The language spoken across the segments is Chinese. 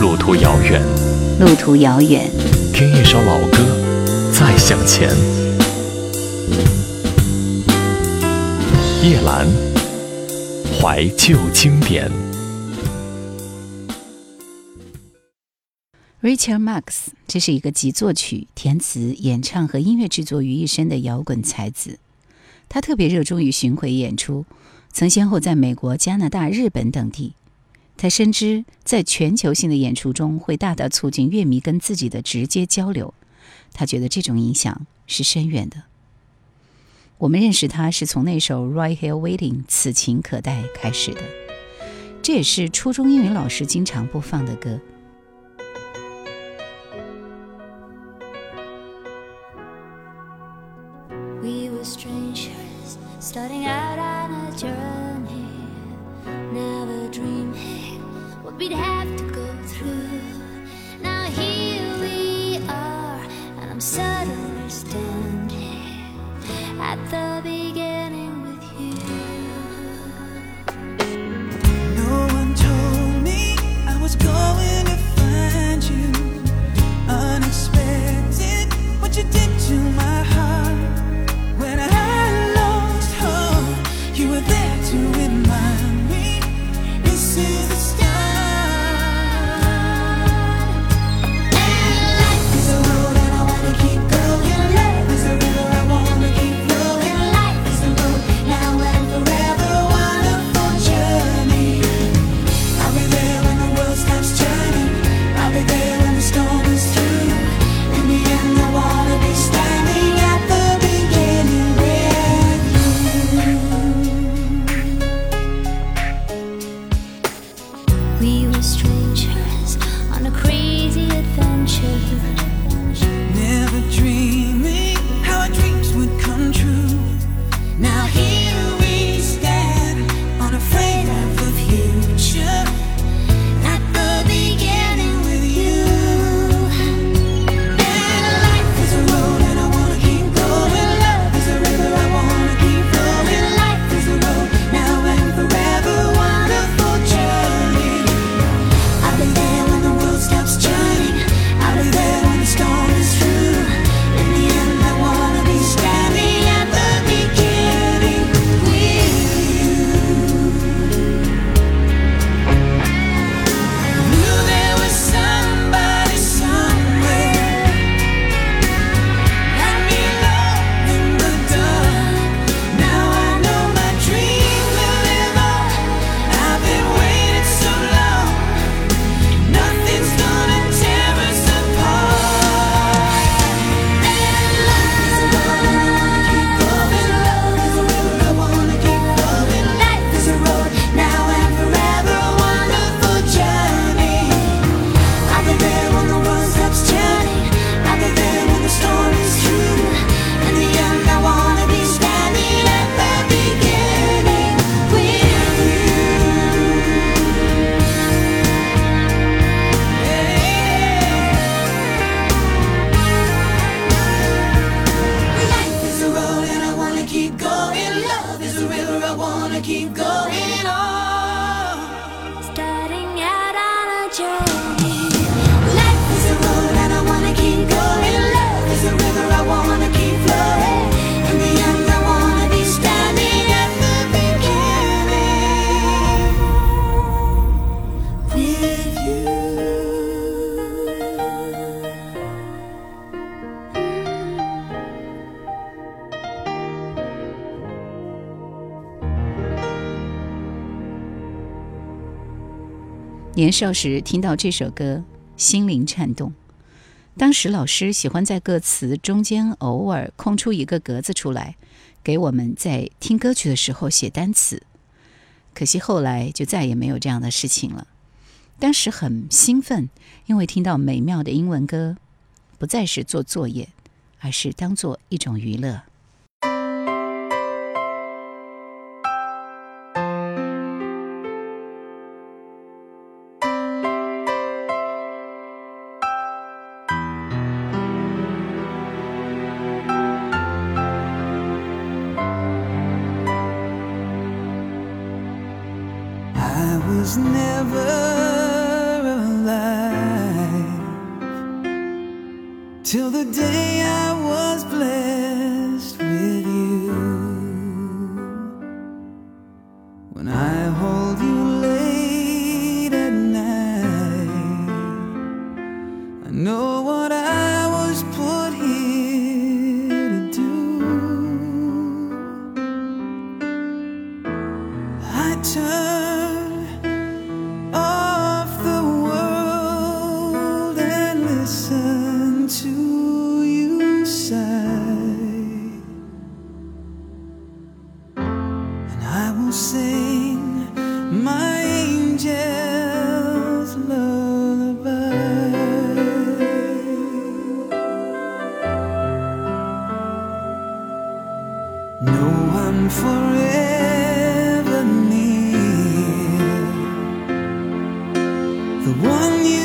路途遥远，路途遥远，听一首老歌，再向前。叶兰，怀旧经典。Richard Marx，这是一个集作曲、填词、演唱和音乐制作于一身的摇滚才子。他特别热衷于巡回演出，曾先后在美国、加拿大、日本等地。他深知，在全球性的演出中会大大促进乐迷跟自己的直接交流。他觉得这种影响是深远的。我们认识他是从那首《Right Here Waiting》此情可待开始的，这也是初中英语老师经常播放的歌。Podcast. 年少时听到这首歌，心灵颤动。当时老师喜欢在歌词中间偶尔空出一个格子出来，给我们在听歌曲的时候写单词。可惜后来就再也没有这样的事情了。当时很兴奋，因为听到美妙的英文歌，不再是做作业，而是当做一种娱乐。No one forever near. The one you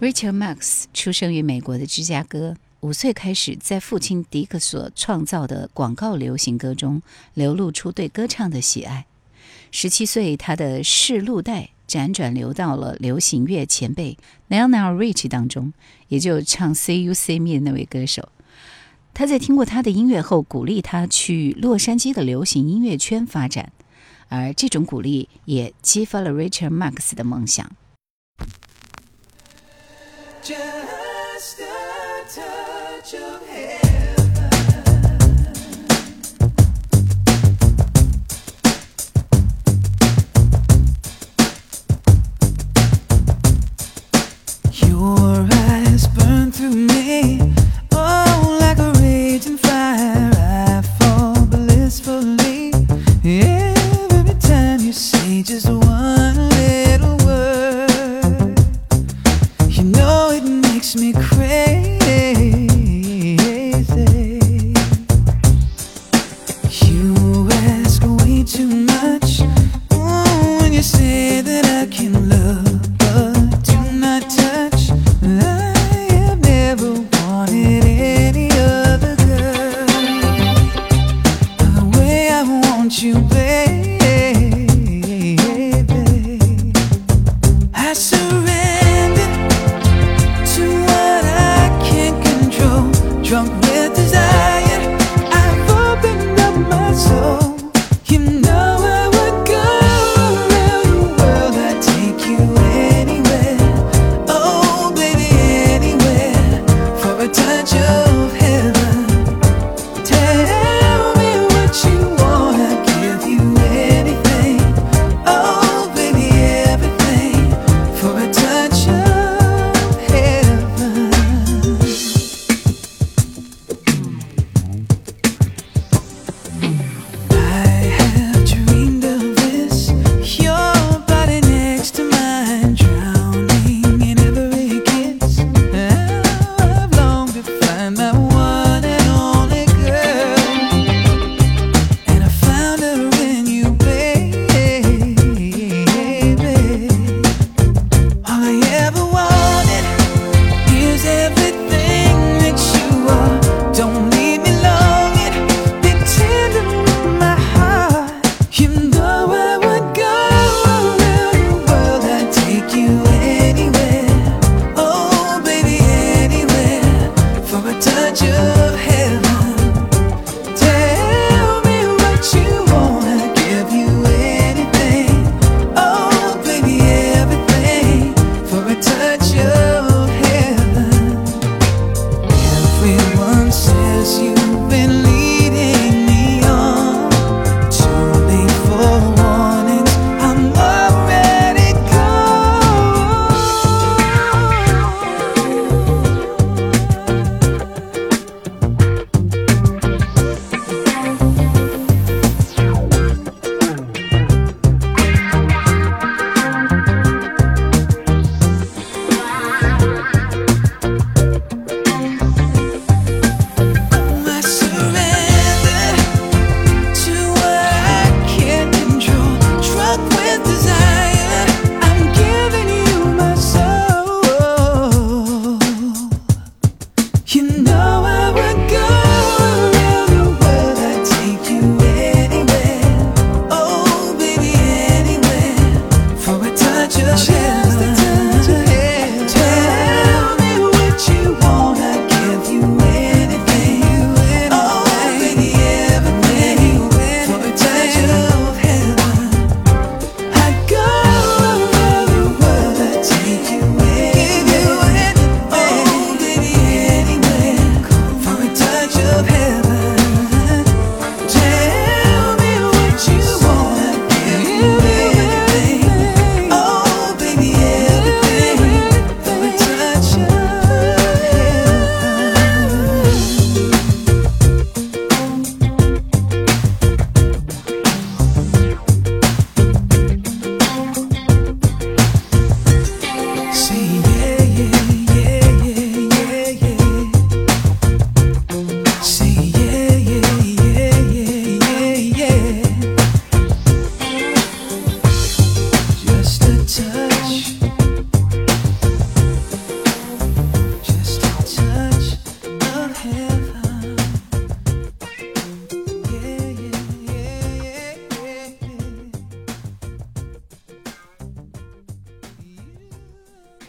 Richard Marx 出生于美国的芝加哥，五岁开始在父亲迪克所创造的广告流行歌中流露出对歌唱的喜爱。十七岁，他的试录带辗转流到了流行乐前辈 Lionel Rich 当中，也就唱《See You See Me》的那位歌手。他在听过他的音乐后，鼓励他去洛杉矶的流行音乐圈发展，而这种鼓励也激发了 Richard Marx 的梦想。picture.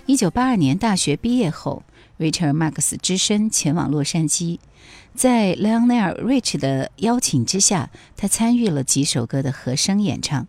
一九八二年大学毕业后，Richard Marx 只身前往洛杉矶，在 Leonel Rich 的邀请之下，他参与了几首歌的和声演唱。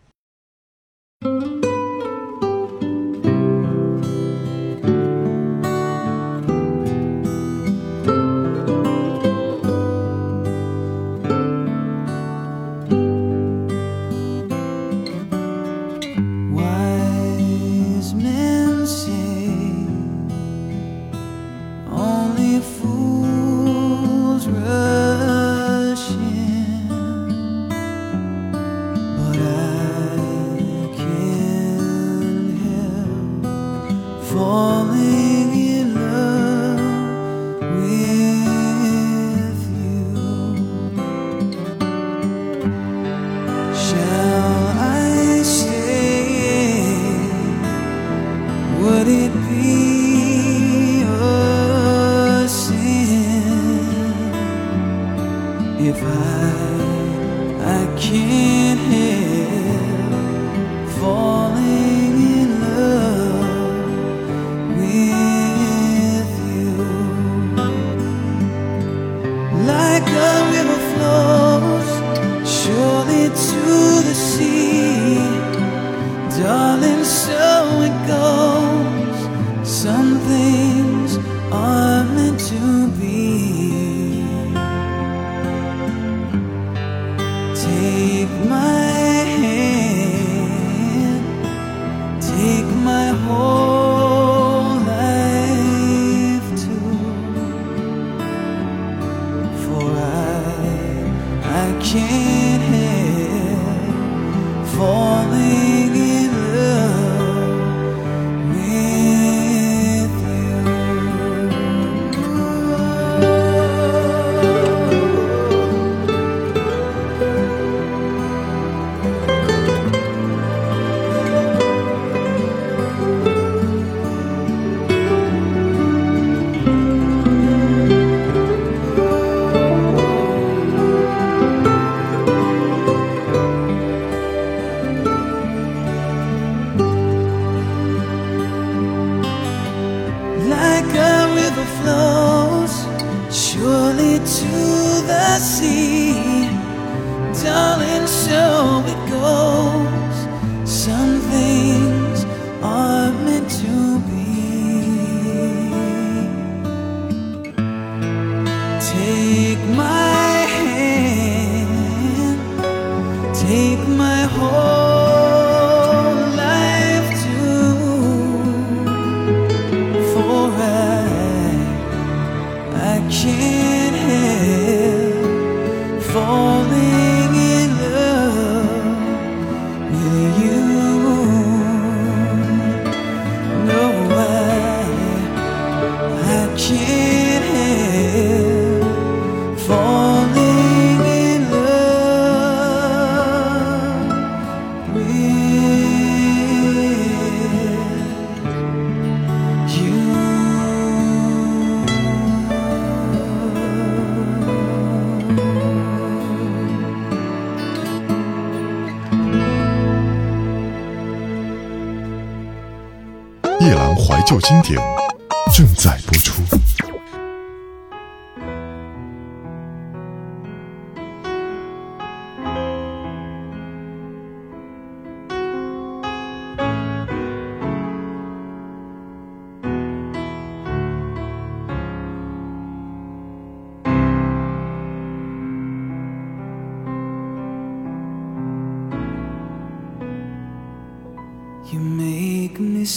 See.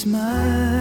Smile,